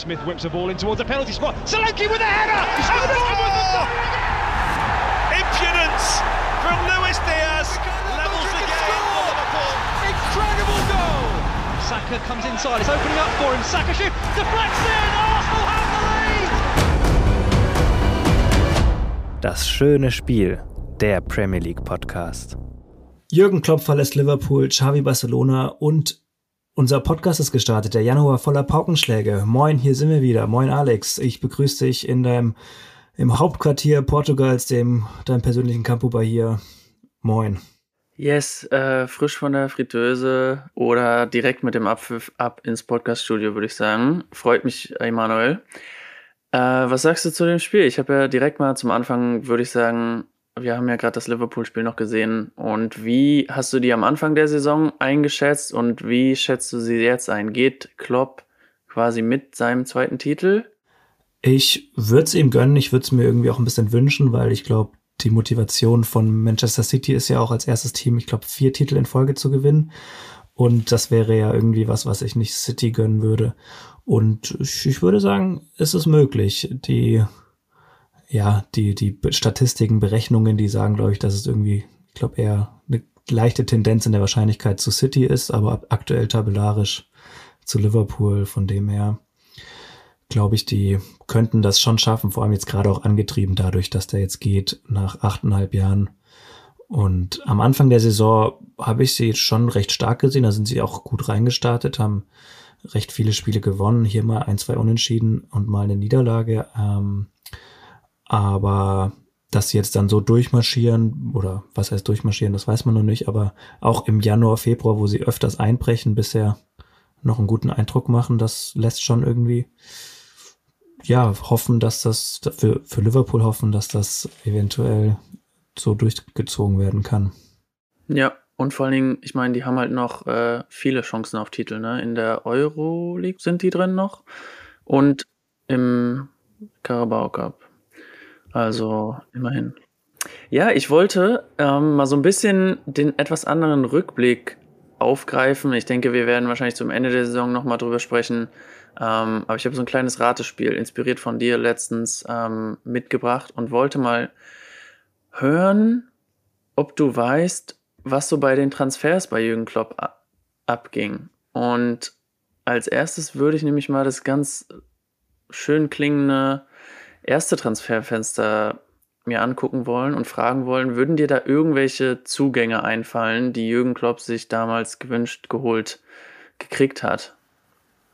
Smith whips a ball in towards the penalty spot. Solanke with a header! Oh, Impudence from Luis Diaz levels the game for Liverpool. Incredible goal! Saka comes inside, it's opening up for him. Saka shoot, deflects in, Arsenal have the lead! Das schöne Spiel, der Premier League Podcast. Jürgen Klopp verlässt Liverpool, Xavi Barcelona und unser Podcast ist gestartet, der Januar voller Paukenschläge. Moin, hier sind wir wieder. Moin Alex, ich begrüße dich in deinem im Hauptquartier Portugals, dem deinem persönlichen Campo hier. Moin. Yes, äh, frisch von der Fritteuse oder direkt mit dem Abpfiff ab ins Podcaststudio, würde ich sagen. Freut mich, Emanuel. Äh, was sagst du zu dem Spiel? Ich habe ja direkt mal zum Anfang, würde ich sagen, wir haben ja gerade das Liverpool-Spiel noch gesehen. Und wie hast du die am Anfang der Saison eingeschätzt und wie schätzt du sie jetzt ein? Geht Klopp quasi mit seinem zweiten Titel? Ich würde es ihm gönnen, ich würde es mir irgendwie auch ein bisschen wünschen, weil ich glaube, die Motivation von Manchester City ist ja auch als erstes Team, ich glaube, vier Titel in Folge zu gewinnen. Und das wäre ja irgendwie was, was ich nicht City gönnen würde. Und ich würde sagen, es ist möglich. Die ja, die, die Statistiken, Berechnungen, die sagen, glaube ich, dass es irgendwie, ich glaube, eher eine leichte Tendenz in der Wahrscheinlichkeit zu City ist, aber aktuell tabellarisch zu Liverpool. Von dem her glaube ich, die könnten das schon schaffen, vor allem jetzt gerade auch angetrieben dadurch, dass der jetzt geht nach achteinhalb Jahren. Und am Anfang der Saison habe ich sie schon recht stark gesehen, da sind sie auch gut reingestartet, haben recht viele Spiele gewonnen, hier mal ein, zwei Unentschieden und mal eine Niederlage. Ähm, aber dass sie jetzt dann so durchmarschieren, oder was heißt durchmarschieren, das weiß man noch nicht, aber auch im Januar, Februar, wo sie öfters einbrechen, bisher noch einen guten Eindruck machen, das lässt schon irgendwie, ja, hoffen, dass das, für, für Liverpool hoffen, dass das eventuell so durchgezogen werden kann. Ja, und vor allen Dingen, ich meine, die haben halt noch äh, viele Chancen auf Titel, ne? In der Euroleague sind die drin noch und im Carabao Cup. Also immerhin. Ja, ich wollte ähm, mal so ein bisschen den etwas anderen Rückblick aufgreifen. Ich denke, wir werden wahrscheinlich zum Ende der Saison nochmal drüber sprechen. Ähm, aber ich habe so ein kleines Ratespiel, inspiriert von dir letztens, ähm, mitgebracht und wollte mal hören, ob du weißt, was so bei den Transfers bei Jürgen Klopp abging. Und als erstes würde ich nämlich mal das ganz schön klingende erste Transferfenster mir angucken wollen und fragen wollen, würden dir da irgendwelche Zugänge einfallen, die Jürgen Klopp sich damals gewünscht, geholt, gekriegt hat?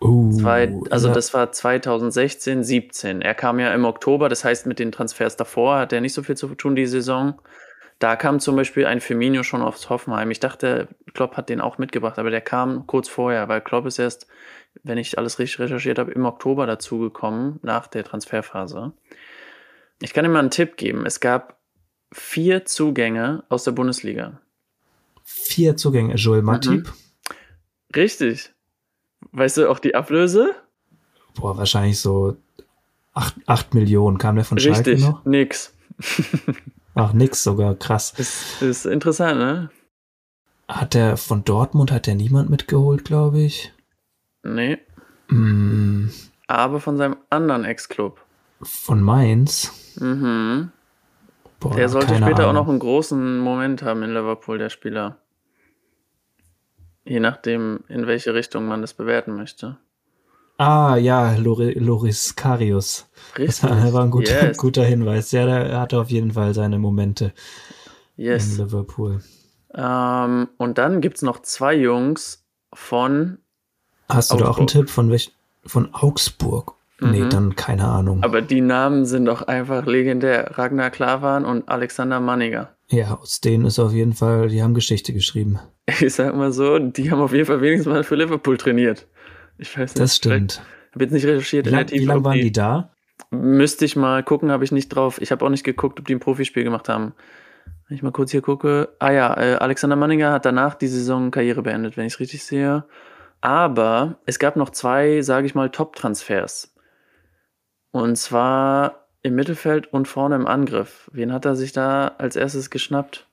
Uh, Zwei, also ja. das war 2016, 17. Er kam ja im Oktober, das heißt mit den Transfers davor hat er nicht so viel zu tun die Saison. Da kam zum Beispiel ein Firmino schon aufs Hoffenheim. Ich dachte, Klopp hat den auch mitgebracht, aber der kam kurz vorher, weil Klopp ist erst, wenn ich alles richtig recherchiert habe, im Oktober dazugekommen, nach der Transferphase. Ich kann dir mal einen Tipp geben. Es gab vier Zugänge aus der Bundesliga. Vier Zugänge, Joel Matip. Mhm. Richtig. Weißt du auch die Ablöse? Boah, wahrscheinlich so acht, acht Millionen. Kam der von Schalke Richtig, noch? nix. Ach, nix sogar, krass. Das ist interessant, ne? Hat der von Dortmund, hat der niemand mitgeholt, glaube ich? Nee. Mm, Aber von seinem anderen Ex-Club. von Mainz? Mhm. Boah, Der sollte später auch Ahnung. noch einen großen Moment haben in Liverpool, der Spieler. Je nachdem, in welche Richtung man das bewerten möchte. Ah, ja, Lori, Loris Karius. Das Richtig. war war ein guter, Yes. guter Hinweis. Ja, der hatte auf jeden Fall seine Momente in Yes. Liverpool. Ähm, und dann gibt's noch zwei Jungs von, Hast du da auch einen Augsburg. Tipp von welch, von Augsburg? Nee, Mhm. dann keine Ahnung. aber die Namen sind doch einfach legendär. Ragnar Klavan und Alexander Manniger. ja, aus denen ist auf jeden Fall, die haben Geschichte geschrieben. Ich sag mal so, die haben auf jeden Fall wenigstens mal für Liverpool trainiert. Ich weiß nicht. Das stimmt. Habe jetzt nicht recherchiert Wie lang- wie lange waren die da? Müsste ich mal gucken, habe ich nicht drauf. Ich habe auch nicht geguckt, ob die ein Profispiel gemacht haben. Wenn ich mal kurz hier gucke. Ah ja, äh, Alexander Manninger hat danach die Saison Karriere beendet, wenn ich es richtig sehe. Aber es gab noch zwei, sage ich mal, Top-Transfers. Und zwar im Mittelfeld und vorne im Angriff. Wen hat er sich da als erstes geschnappt?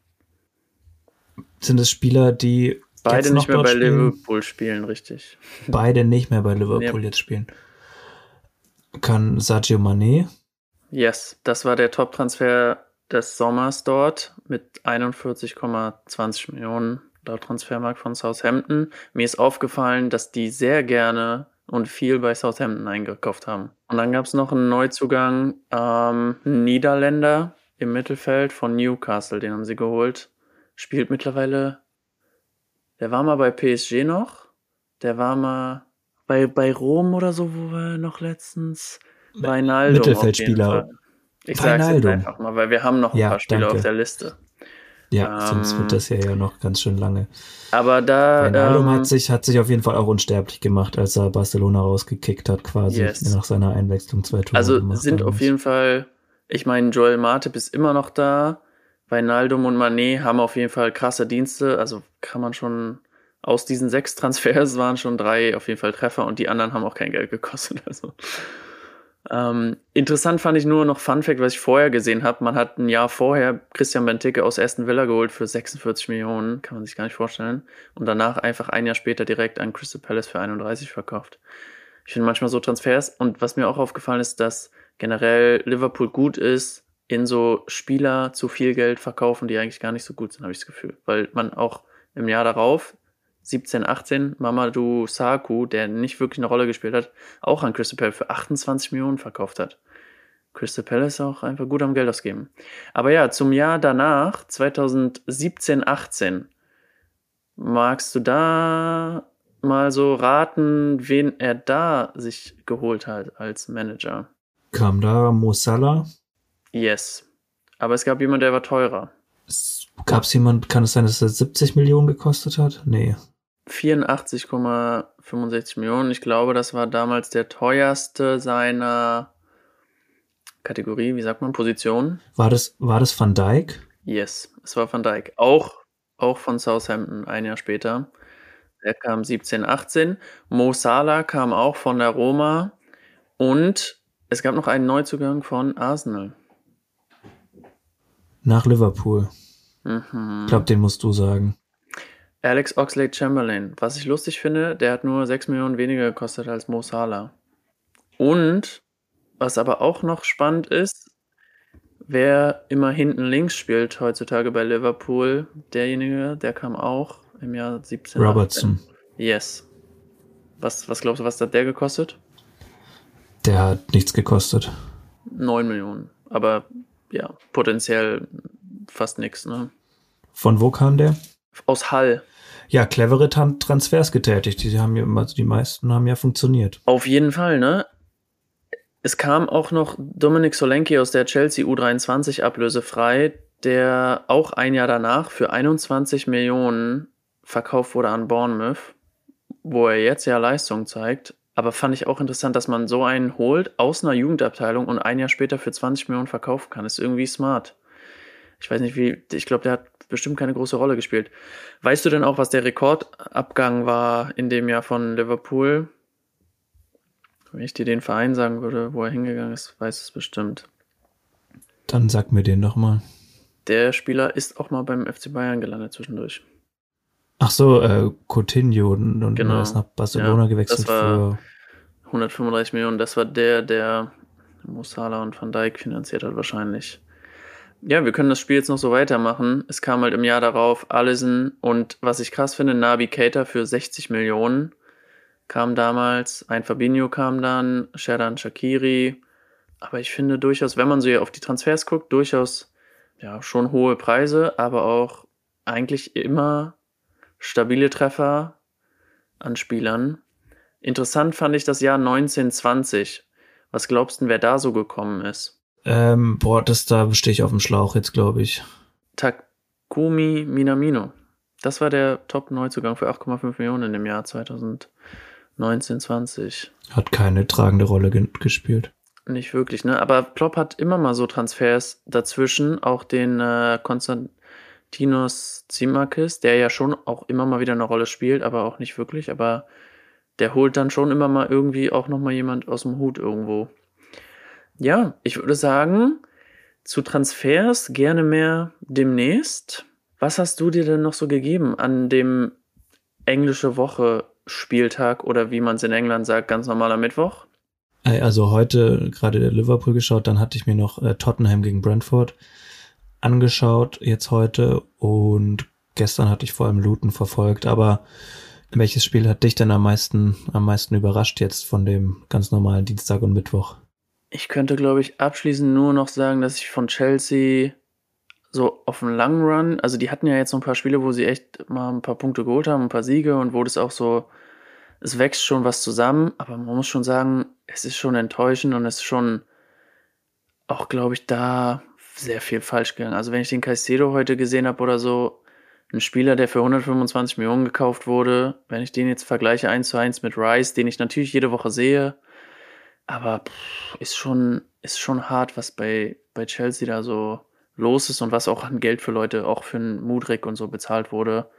Sind es Spieler, die Beide jetzt nicht mehr bei spielen? Liverpool spielen, richtig. Beide nicht mehr bei Liverpool Ja. jetzt spielen. kann Sergio Mané. Yes, das war der Top-Transfer des Sommers dort mit 41,20 Millionen laut Transfermarkt von Southampton. Mir ist aufgefallen, dass die sehr gerne und viel bei Southampton eingekauft haben. Und dann gab es noch einen Neuzugang, ähm, Niederländer im Mittelfeld von Newcastle, den haben sie geholt. Spielt mittlerweile, der war mal bei PSG noch, der war mal bei, bei Rom oder so, wo wir noch letztens Weinaldo. Mittelfeldspieler. Ich sage jetzt einfach mal, weil wir haben noch ein ja, paar Spieler danke. auf der Liste. Ja, ähm, sonst wird das ja, ja noch ganz schön lange. Aber da. Wijnaldum ähm, hat, sich, hat sich auf jeden Fall auch unsterblich gemacht, als er Barcelona rausgekickt hat, quasi Yes. nach seiner Einwechslung zwei Tore. Also sind auf jeden Fall, ich meine, Joel Matip ist immer noch da. Wijnaldum und Manet haben auf jeden Fall krasse Dienste. Also kann man schon aus diesen sechs Transfers waren schon drei auf jeden Fall Treffer und die anderen haben auch kein Geld gekostet. Also ähm, interessant fand ich nur noch Fun Fact, was ich vorher gesehen habe. Man hat ein Jahr vorher Christian Benteke aus Aston Villa geholt für 46 Millionen, kann man sich gar nicht vorstellen. Und danach einfach ein Jahr später direkt an Crystal Palace für 31 verkauft. Ich finde manchmal so Transfers und was mir auch aufgefallen ist, dass generell Liverpool gut ist, in so Spieler zu viel Geld verkaufen, die eigentlich gar nicht so gut sind, habe ich das Gefühl. Weil man auch im Jahr darauf 17, 18 Mamadou Saku, der nicht wirklich eine Rolle gespielt hat, auch an Crystal Palace für 28 Millionen verkauft hat. Crystal Palace auch einfach gut am Geld ausgeben. Aber ja, zum Jahr danach, 2017, 18, magst du da mal so raten, wen er da sich geholt hat als Manager? Kam da Mo Salah? Yes. Aber es gab jemand, der war teurer. Gab es jemand, kann es sein, dass er 70 Millionen gekostet hat? Nee. 84,65 Millionen. Ich glaube, das war damals der teuerste seiner Kategorie, wie sagt man, Position. War das, war das Van Dijk? Yes, es war Van Dijk. Auch, auch von Southampton ein Jahr später. Er kam 17, 18. Mo Salah kam auch von der Roma. Und es gab noch einen Neuzugang von Arsenal. Nach Liverpool. Mhm. Ich glaube, den musst du sagen. Alex Oxlade Chamberlain. Was ich lustig finde, der hat nur 6 Millionen weniger gekostet als Mo Salah. Und was aber auch noch spannend ist, wer immer hinten links spielt heutzutage bei Liverpool, derjenige, der kam auch im Jahr 17. Robertson. 18. Yes. Was, was glaubst du, was hat der gekostet? Der hat nichts gekostet. 9 Millionen. Aber ja, potenziell fast nichts, ne? Von wo kam der? Aus Hall. Ja, clevere Tran Transfers getätigt. Die haben ja, also die meisten haben ja funktioniert. Auf jeden Fall, ne? Es kam auch noch Dominik Solanke aus der Chelsea U23 ablösefrei, der auch ein Jahr danach für 21 Millionen verkauft wurde an Bournemouth, wo er jetzt ja Leistung zeigt. Aber fand ich auch interessant, dass man so einen holt aus einer Jugendabteilung und ein Jahr später für 20 Millionen verkaufen kann. Ist irgendwie smart. Ich weiß nicht, wie, ich glaube, der hat bestimmt keine große Rolle gespielt. Weißt du denn auch, was der Rekordabgang war in dem Jahr von Liverpool? Wenn ich dir den Verein sagen würde, wo er hingegangen ist, weiß es bestimmt. Dann sag mir den doch mal. Der Spieler ist auch mal beim FC Bayern gelandet zwischendurch. Ach so, äh, Coutinho und, und Genau. ist nach Barcelona Ja, gewechselt für 135 Millionen, das war der, der Musala und Van Dijk finanziert hat wahrscheinlich. Ja, wir können das Spiel jetzt noch so weitermachen. Es kam halt im Jahr darauf Allison und was ich krass finde, Nabi Keita für 60 Millionen kam damals, ein Fabinho kam dann, Sherdan Shakiri. Aber ich finde durchaus, wenn man so auf die Transfers guckt, durchaus ja schon hohe Preise, aber auch eigentlich immer stabile Treffer an Spielern. Interessant fand ich das Jahr 1920. Was glaubst du, wer da so gekommen ist? ähm, boah, das da stehe ich auf dem Schlauch jetzt, glaube ich. Takumi Minamino. Das war der Top-Neuzugang für 8,5 Millionen im Jahr 2019, 20. Hat keine tragende Rolle ge gespielt. Nicht wirklich, ne? Aber Klopp hat immer mal so Transfers dazwischen, auch den äh, Konstantinos Tsimakis, der ja schon auch immer mal wieder eine Rolle spielt, aber auch nicht wirklich, aber der holt dann schon immer mal irgendwie auch noch mal jemand aus dem Hut irgendwo. Ja, ich würde sagen, zu Transfers gerne mehr demnächst. Was hast du dir denn noch so gegeben an dem englische Woche Spieltag oder wie man es in England sagt, ganz normaler Mittwoch? Also heute gerade der Liverpool geschaut, dann hatte ich mir noch äh, Tottenham gegen Brentford angeschaut, jetzt heute und gestern hatte ich vor allem Luton verfolgt, aber welches Spiel hat dich denn am meisten, am meisten überrascht jetzt von dem ganz normalen Dienstag und Mittwoch? Ich könnte, glaube ich, abschließend nur noch sagen, dass ich von Chelsea so auf dem langen Run, also die hatten ja jetzt so ein paar Spiele, wo sie echt mal ein paar Punkte geholt haben, ein paar Siege und wo das auch so, es wächst schon was zusammen, aber man muss schon sagen, es ist schon enttäuschend und es ist schon auch, glaube ich, da sehr viel falsch gegangen. Also wenn ich den Caicedo heute gesehen habe oder so, ein Spieler, der für 125 Millionen gekauft wurde, wenn ich den jetzt vergleiche eins zu eins mit Rice, den ich natürlich jede Woche sehe, aber pff, ist schon, ist schon hart, was bei, bei Chelsea da so los ist und was auch an Geld für Leute, auch für einen Mudrik und so bezahlt wurde.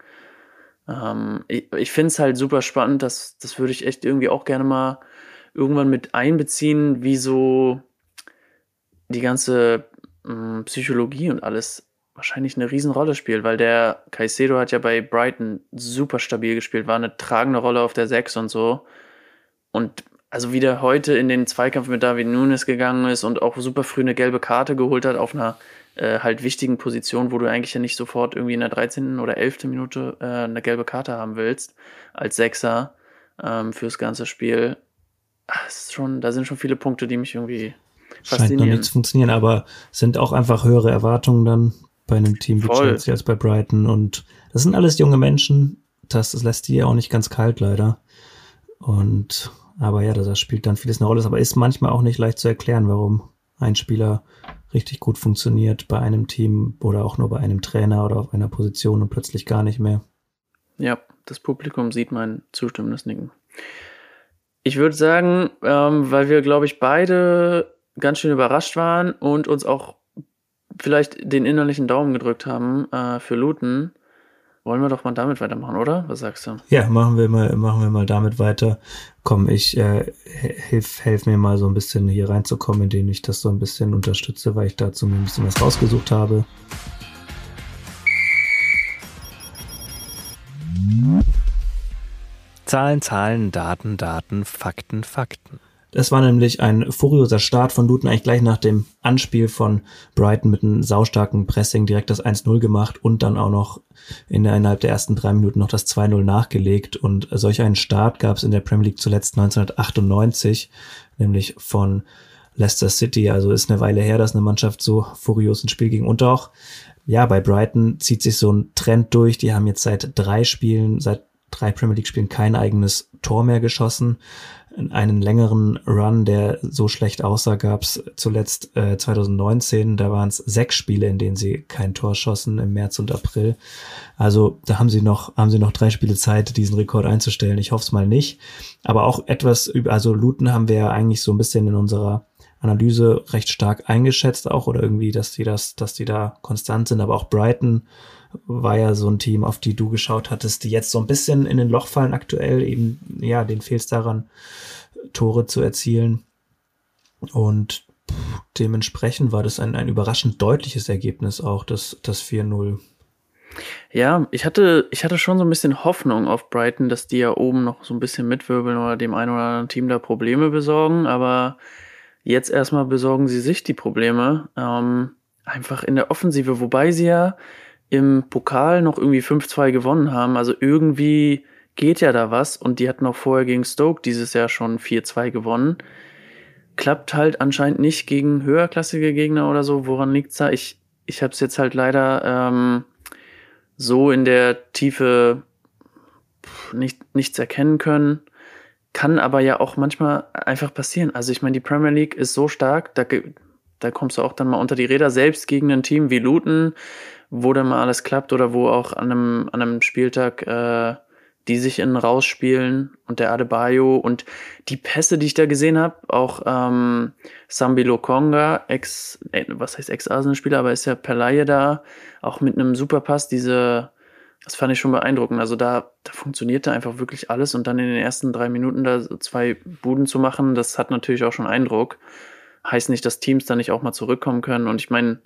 Ähm, ich ich finde es halt super spannend, das, das würde ich echt irgendwie auch gerne mal irgendwann mit einbeziehen, wie so die ganze Psychologie und alles wahrscheinlich eine Riesenrolle spielt, weil der Caicedo hat ja bei Brighton super stabil gespielt, war eine tragende Rolle auf der 6 und so. Und also wie der heute in den Zweikampf mit David Nunes gegangen ist und auch super früh eine gelbe Karte geholt hat auf einer äh, halt wichtigen Position, wo du eigentlich ja nicht sofort irgendwie in der 13. oder 11. Minute äh, eine gelbe Karte haben willst, als Sechser ähm, fürs ganze Spiel. Ach, ist schon, da sind schon viele Punkte, die mich irgendwie Scheint noch nicht zu funktionieren, aber sind auch einfach höhere Erwartungen dann bei einem Team wie Voll. Chelsea als bei Brighton. Und das sind alles junge Menschen. Das, das lässt die ja auch nicht ganz kalt, leider. Und aber ja, das spielt dann vieles eine Rolle, aber ist manchmal auch nicht leicht zu erklären, warum ein Spieler richtig gut funktioniert bei einem Team oder auch nur bei einem Trainer oder auf einer Position und plötzlich gar nicht mehr. Ja, das Publikum sieht mein zustimmendes Nicken. Ich würde sagen, ähm, weil wir, glaube ich, beide ganz schön überrascht waren und uns auch vielleicht den innerlichen Daumen gedrückt haben äh, für Luton, wollen wir doch mal damit weitermachen, oder? Was sagst du? Ja, machen wir mal, machen wir mal damit weiter. Komm, ich äh, helf, helf mir mal so ein bisschen hier reinzukommen, indem ich das so ein bisschen unterstütze, weil ich dazu mir ein bisschen was rausgesucht habe. Zahlen, Zahlen, Daten, Daten, Fakten, Fakten. Das war nämlich ein furioser Start von Luton, eigentlich gleich nach dem Anspiel von Brighton mit einem saustarken Pressing direkt das 1-0 gemacht und dann auch noch in der, innerhalb der ersten drei Minuten noch das 2-0 nachgelegt. Und solch einen Start gab es in der Premier League zuletzt 1998, nämlich von Leicester City. Also ist eine Weile her, dass eine Mannschaft so furios ins Spiel ging. Und auch, ja, bei Brighton zieht sich so ein Trend durch. Die haben jetzt seit drei Spielen, seit drei Premier League Spielen kein eigenes Tor mehr geschossen einen längeren Run, der so schlecht aussah, gab's zuletzt äh, 2019. Da waren es sechs Spiele, in denen sie kein Tor schossen im März und April. Also da haben sie noch, haben sie noch drei Spiele Zeit, diesen Rekord einzustellen. Ich hoffe es mal nicht. Aber auch etwas also Luton haben wir ja eigentlich so ein bisschen in unserer Analyse recht stark eingeschätzt auch oder irgendwie, dass die das, dass die da konstant sind. Aber auch Brighton war ja so ein Team, auf die du geschaut hattest, die jetzt so ein bisschen in den Loch fallen aktuell. Eben, ja, den fehlt es daran, Tore zu erzielen. Und dementsprechend war das ein, ein überraschend deutliches Ergebnis auch, das, das 4-0. Ja, ich hatte, ich hatte schon so ein bisschen Hoffnung auf Brighton, dass die ja oben noch so ein bisschen mitwirbeln oder dem einen oder anderen Team da Probleme besorgen, aber jetzt erstmal besorgen sie sich die Probleme. Ähm, einfach in der Offensive, wobei sie ja im Pokal noch irgendwie 5-2 gewonnen haben. Also irgendwie geht ja da was und die hatten auch vorher gegen Stoke dieses Jahr schon 4-2 gewonnen. Klappt halt anscheinend nicht gegen höherklassige Gegner oder so. Woran liegt's da? Ich, ich habe es jetzt halt leider ähm, so in der Tiefe nicht, nichts erkennen können. Kann aber ja auch manchmal einfach passieren. Also ich meine, die Premier League ist so stark, da, da kommst du auch dann mal unter die Räder, selbst gegen ein Team wie Luton, wo dann mal alles klappt oder wo auch an einem, an einem Spieltag äh, die sich innen rausspielen und der Adebayo und die Pässe, die ich da gesehen habe, auch ähm, Sambi Lokonga, ex, äh, was heißt Ex-Arsenal-Spieler, aber ist ja per Laie da, auch mit einem Superpass, diese, das fand ich schon beeindruckend. Also da, da funktionierte einfach wirklich alles und dann in den ersten drei Minuten da zwei Buden zu machen, das hat natürlich auch schon Eindruck. Heißt nicht, dass Teams da nicht auch mal zurückkommen können und ich meine,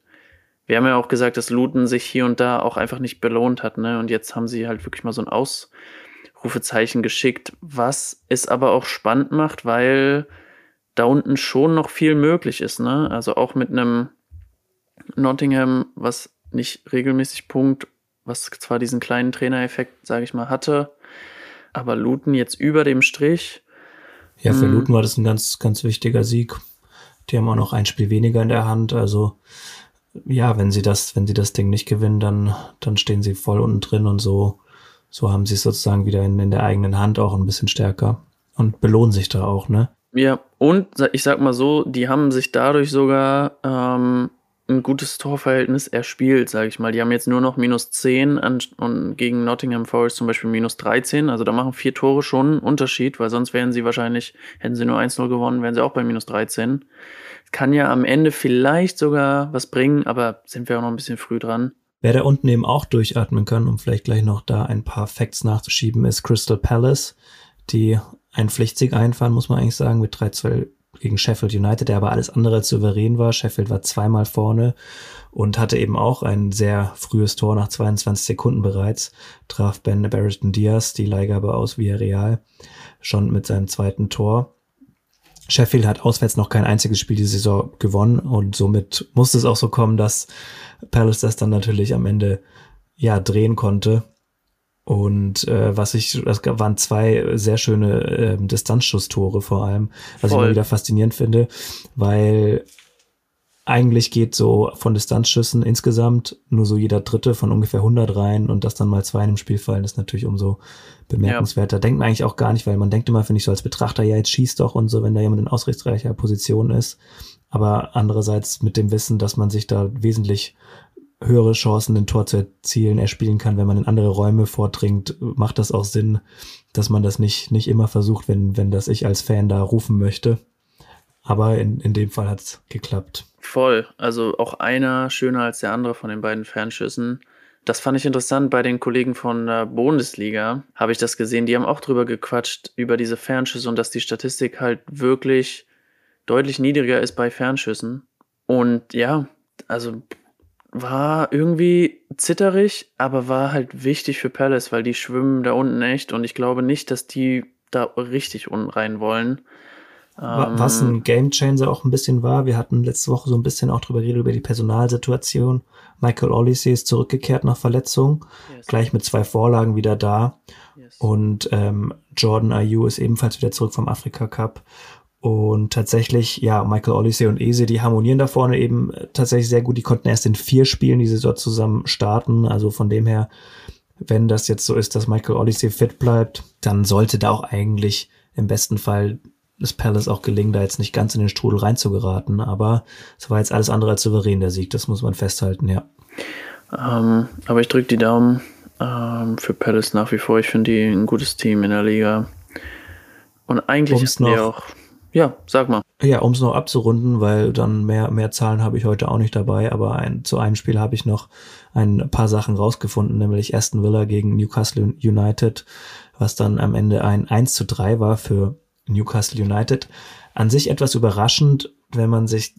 wir haben ja auch gesagt, dass Luton sich hier und da auch einfach nicht belohnt hat, ne? Und jetzt haben sie halt wirklich mal so ein Ausrufezeichen geschickt, was es aber auch spannend macht, weil da unten schon noch viel möglich ist. Ne? Also auch mit einem Nottingham, was nicht regelmäßig Punkt, was zwar diesen kleinen Trainereffekt, sage ich mal, hatte, aber Luton jetzt über dem Strich. Ja, für hm. Luton war das ein ganz, ganz wichtiger Sieg. Die haben auch noch ein Spiel weniger in der Hand. Also ja, wenn sie das, wenn sie das Ding nicht gewinnen, dann, dann stehen sie voll unten drin und so, so haben sie es sozusagen wieder in, in der eigenen Hand auch ein bisschen stärker und belohnen sich da auch, ne? Ja, und ich sag mal so, die haben sich dadurch sogar ähm, ein gutes Torverhältnis erspielt, sage ich mal. Die haben jetzt nur noch minus 10 an, und gegen Nottingham Forest zum Beispiel minus 13. Also da machen vier Tore schon einen Unterschied, weil sonst wären sie wahrscheinlich, hätten sie nur 1-0 gewonnen, wären sie auch bei minus 13. Kann ja am Ende vielleicht sogar was bringen, aber sind wir auch noch ein bisschen früh dran. Wer da unten eben auch durchatmen kann, um vielleicht gleich noch da ein paar Facts nachzuschieben, ist Crystal Palace, die einen Pflichtsieg einfahren, muss man eigentlich sagen, mit 3-2 gegen Sheffield United, der aber alles andere als souverän war. Sheffield war zweimal vorne und hatte eben auch ein sehr frühes Tor nach 22 Sekunden bereits. Traf Ben Barrington Diaz, die Leihgabe aus Villarreal, schon mit seinem zweiten Tor. Sheffield hat auswärts noch kein einziges Spiel diese Saison gewonnen und somit musste es auch so kommen, dass Palace das dann natürlich am Ende ja drehen konnte und äh, was ich, das waren zwei sehr schöne äh, Distanzschusstore vor allem, was Voll. ich immer wieder faszinierend finde, weil eigentlich geht so von Distanzschüssen insgesamt nur so jeder dritte von ungefähr 100 rein und dass dann mal zwei in dem Spiel fallen, ist natürlich umso bemerkenswerter. Ja. Denkt man eigentlich auch gar nicht, weil man denkt immer, finde ich so als Betrachter, ja, jetzt schießt doch und so, wenn da jemand in ausrichtsreicher Position ist. Aber andererseits mit dem Wissen, dass man sich da wesentlich höhere Chancen, ein Tor zu erzielen, erspielen kann, wenn man in andere Räume vordringt, macht das auch Sinn, dass man das nicht, nicht immer versucht, wenn, wenn das ich als Fan da rufen möchte. Aber in, in dem Fall hat es geklappt. Voll. Also auch einer schöner als der andere von den beiden Fernschüssen. Das fand ich interessant bei den Kollegen von der Bundesliga. Habe ich das gesehen. Die haben auch drüber gequatscht, über diese Fernschüsse und dass die Statistik halt wirklich deutlich niedriger ist bei Fernschüssen. Und ja, also war irgendwie zitterig, aber war halt wichtig für Palace, weil die schwimmen da unten echt und ich glaube nicht, dass die da richtig unten rein wollen. Was ein ähm, Gamechanger auch ein bisschen war, wir hatten letzte Woche so ein bisschen auch drüber geredet, über die Personalsituation. Michael Oliseh ist zurückgekehrt nach Verletzung, yes. gleich mit zwei Vorlagen wieder da. Yes. Und ähm, Jordan Ayew ist ebenfalls wieder zurück vom Afrika Cup. Und tatsächlich, ja, Michael Odyssey und Eze, die harmonieren da vorne eben äh, tatsächlich sehr gut. Die konnten erst in vier Spielen die Saison zusammen starten. Also von dem her, wenn das jetzt so ist, dass Michael Odyssey fit bleibt, dann sollte da auch eigentlich im besten Fall das Palace auch gelingen, da jetzt nicht ganz in den Strudel reinzugeraten. Aber es war jetzt alles andere als souverän, der Sieg. Das muss man festhalten, ja. Ähm, aber ich drücke die Daumen ähm, für Palace nach wie vor. Ich finde die ein gutes Team in der Liga. Und eigentlich ist die auch ja, sag mal. Ja, um es noch abzurunden, weil dann mehr, mehr Zahlen habe ich heute auch nicht dabei, aber ein, zu einem Spiel habe ich noch ein paar Sachen rausgefunden, nämlich Aston Villa gegen Newcastle United, was dann am Ende ein 1 zu 3 war für Newcastle United. An sich etwas überraschend, wenn man sich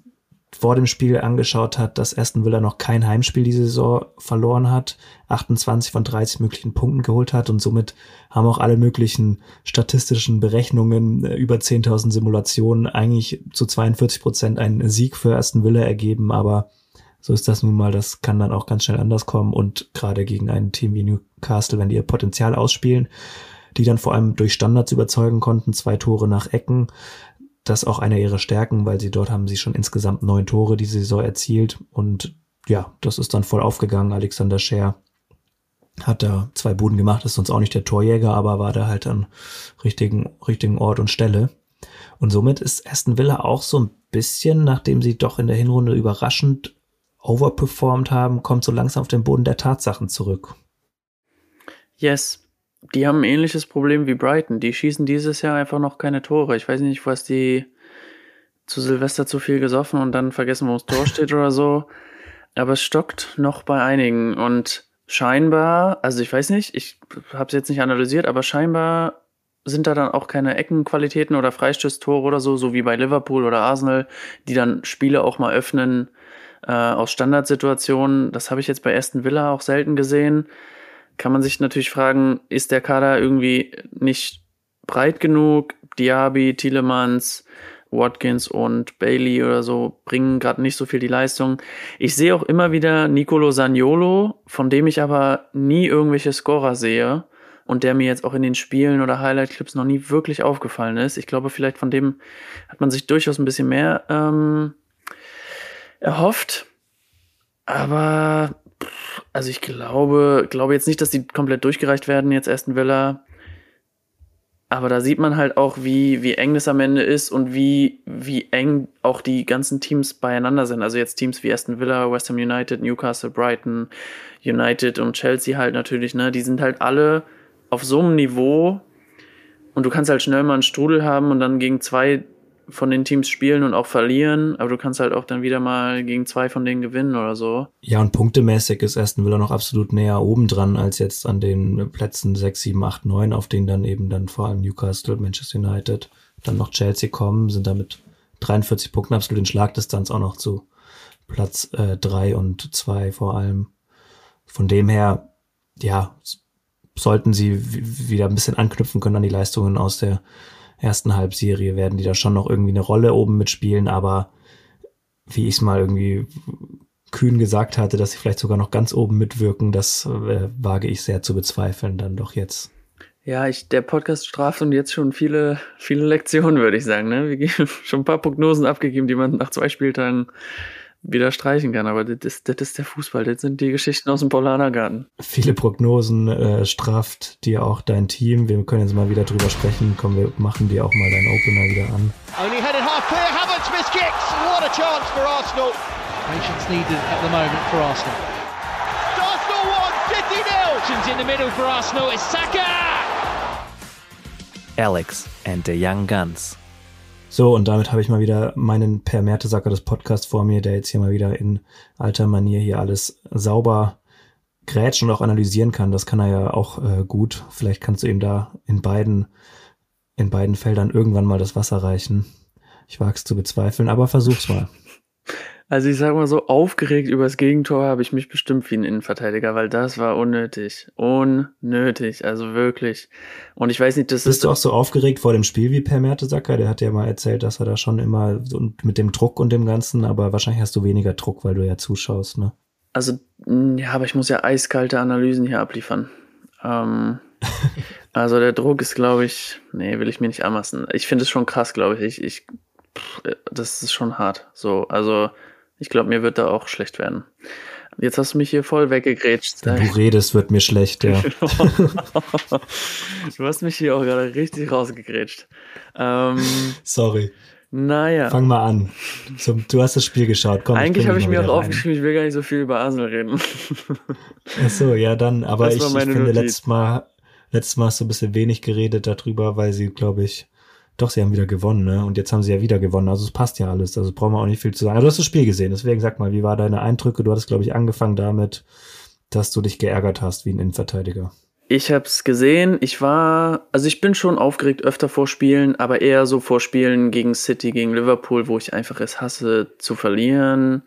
vor dem Spiel angeschaut hat, dass Aston Villa noch kein Heimspiel diese Saison verloren hat, 28 von 30 möglichen Punkten geholt hat und somit haben auch alle möglichen statistischen Berechnungen äh, über 10.000 Simulationen eigentlich zu 42 Prozent einen Sieg für Aston Villa ergeben, aber so ist das nun mal, das kann dann auch ganz schnell anders kommen. Und gerade gegen ein Team wie Newcastle, wenn die ihr Potenzial ausspielen, die dann vor allem durch Standards überzeugen konnten, zwei Tore nach Ecken, das auch eine ihrer Stärken, weil sie dort haben sie schon insgesamt neun Tore diese Saison erzielt und ja, das ist dann voll aufgegangen. Alexander Scher hat da zwei Buden gemacht, ist sonst auch nicht der Torjäger, aber war da halt an richtigen, richtigen Ort und Stelle. Und somit ist Aston Villa auch so ein bisschen, nachdem sie doch in der Hinrunde überraschend overperformed haben, kommt so langsam auf den Boden der Tatsachen zurück. Yes, die haben ein ähnliches Problem wie Brighton. Die schießen dieses Jahr einfach noch keine Tore. Ich weiß nicht, was die zu Silvester zu viel gesoffen und dann vergessen, wo das Tor steht oder so. Aber es stockt noch bei einigen und scheinbar, also ich weiß nicht, ich habe es jetzt nicht analysiert, aber scheinbar sind da dann auch keine Eckenqualitäten oder Freistoßtore oder so, so wie bei Liverpool oder Arsenal, die dann Spiele auch mal öffnen äh, aus Standardsituationen. Das habe ich jetzt bei Aston Villa auch selten gesehen kann man sich natürlich fragen, ist der Kader irgendwie nicht breit genug? Diaby, Tielemans, Watkins und Bailey oder so bringen gerade nicht so viel die Leistung. Ich sehe auch immer wieder Nicolo Saniolo, von dem ich aber nie irgendwelche Scorer sehe und der mir jetzt auch in den Spielen oder Highlight-Clips noch nie wirklich aufgefallen ist. Ich glaube, vielleicht von dem hat man sich durchaus ein bisschen mehr ähm, erhofft. Aber also ich glaube, glaube jetzt nicht, dass die komplett durchgereicht werden, jetzt Aston Villa. Aber da sieht man halt auch, wie, wie eng das am Ende ist und wie, wie eng auch die ganzen Teams beieinander sind. Also jetzt Teams wie Aston Villa, West Ham United, Newcastle, Brighton, United und Chelsea halt natürlich, ne, die sind halt alle auf so einem Niveau und du kannst halt schnell mal einen Strudel haben und dann gegen zwei von den Teams spielen und auch verlieren, aber du kannst halt auch dann wieder mal gegen zwei von denen gewinnen oder so. Ja, und punktemäßig ist Aston Villa noch absolut näher oben dran als jetzt an den Plätzen 6, 7, 8, 9, auf denen dann eben dann vor allem Newcastle, Manchester United, dann noch Chelsea kommen, sind damit 43 Punkten absolut in Schlagdistanz auch noch zu Platz äh, 3 und 2 vor allem. Von dem her, ja, sollten sie wieder ein bisschen anknüpfen können an die Leistungen aus der ersten Halbserie werden die da schon noch irgendwie eine Rolle oben mitspielen, aber wie ich es mal irgendwie kühn gesagt hatte, dass sie vielleicht sogar noch ganz oben mitwirken, das äh, wage ich sehr zu bezweifeln, dann doch jetzt. Ja, ich, der Podcast straft und jetzt schon viele, viele Lektionen, würde ich sagen. Ne? Wir haben schon ein paar Prognosen abgegeben, die man nach zwei Spieltagen wieder streichen kann. Aber das ist, das ist der Fußball, das sind die Geschichten aus dem Polanergarten. Viele Prognosen äh, straft dir auch dein Team. Wir können jetzt mal wieder drüber sprechen. Komm, wir machen dir auch mal deinen Opener wieder an. Only headed half clear, Havertz missed kicks. What a chance for Arsenal. Patience needed at the moment for Arsenal. Arsenal won, City nil. In the middle for Arsenal is Saka. Alex and the Young Guns. So, und damit habe ich mal wieder meinen Per Mertesacker des Podcasts vor mir, der jetzt hier mal wieder in alter Manier hier alles sauber grätschen und auch analysieren kann. Das kann er ja auch äh, gut. Vielleicht kannst du ihm da in beiden, in beiden Feldern irgendwann mal das Wasser reichen. Ich wage es zu bezweifeln, aber versuch's mal. Also ich sag mal so, aufgeregt über das Gegentor habe ich mich bestimmt wie ein Innenverteidiger, weil das war unnötig. Unnötig, also wirklich. Und ich weiß nicht, das Bist ist... du auch so aufgeregt vor dem Spiel wie Per Mertesacker? Der hat ja mal erzählt, dass er da schon immer so mit dem Druck und dem Ganzen, aber wahrscheinlich hast du weniger Druck, weil du ja zuschaust, ne? Also, ja, aber ich muss ja eiskalte Analysen hier abliefern. Ähm, also der Druck ist, glaube ich, nee, will ich mir nicht anmaßen. Ich finde es schon krass, glaube ich. Ich, ich pff, das ist schon hart. So, also ich glaube, mir wird da auch schlecht werden. Jetzt hast du mich hier voll weggegrätscht. Wenn du redest, wird mir schlecht, ja. du hast mich hier auch gerade richtig rausgegrätscht. Ähm, Sorry. naja. Fang mal an. So, du hast das Spiel geschaut. Komm, Eigentlich habe ich mir auch auch aufgeschrieben, ich will gar nicht so viel über Arsenal reden. Ach so, ja, dann, aber ich, ich finde, letztes Mal, letztes Mal hast du ein bisschen wenig geredet darüber, weil sie, glaube ich, doch, sie haben wieder gewonnen, ne? Und jetzt haben sie ja wieder gewonnen. Also es passt ja alles. Also brauchen wir auch nicht viel zu sagen. Aber du hast das Spiel gesehen. Deswegen sag mal, wie war deine Eindrücke? Du hattest, glaube ich, angefangen damit, dass du dich geärgert hast wie ein Innenverteidiger. Ich habe es gesehen. Ich war, also ich bin schon aufgeregt öfter vor Spielen, aber eher so vor Spielen gegen City, gegen Liverpool, wo ich einfach es hasse zu verlieren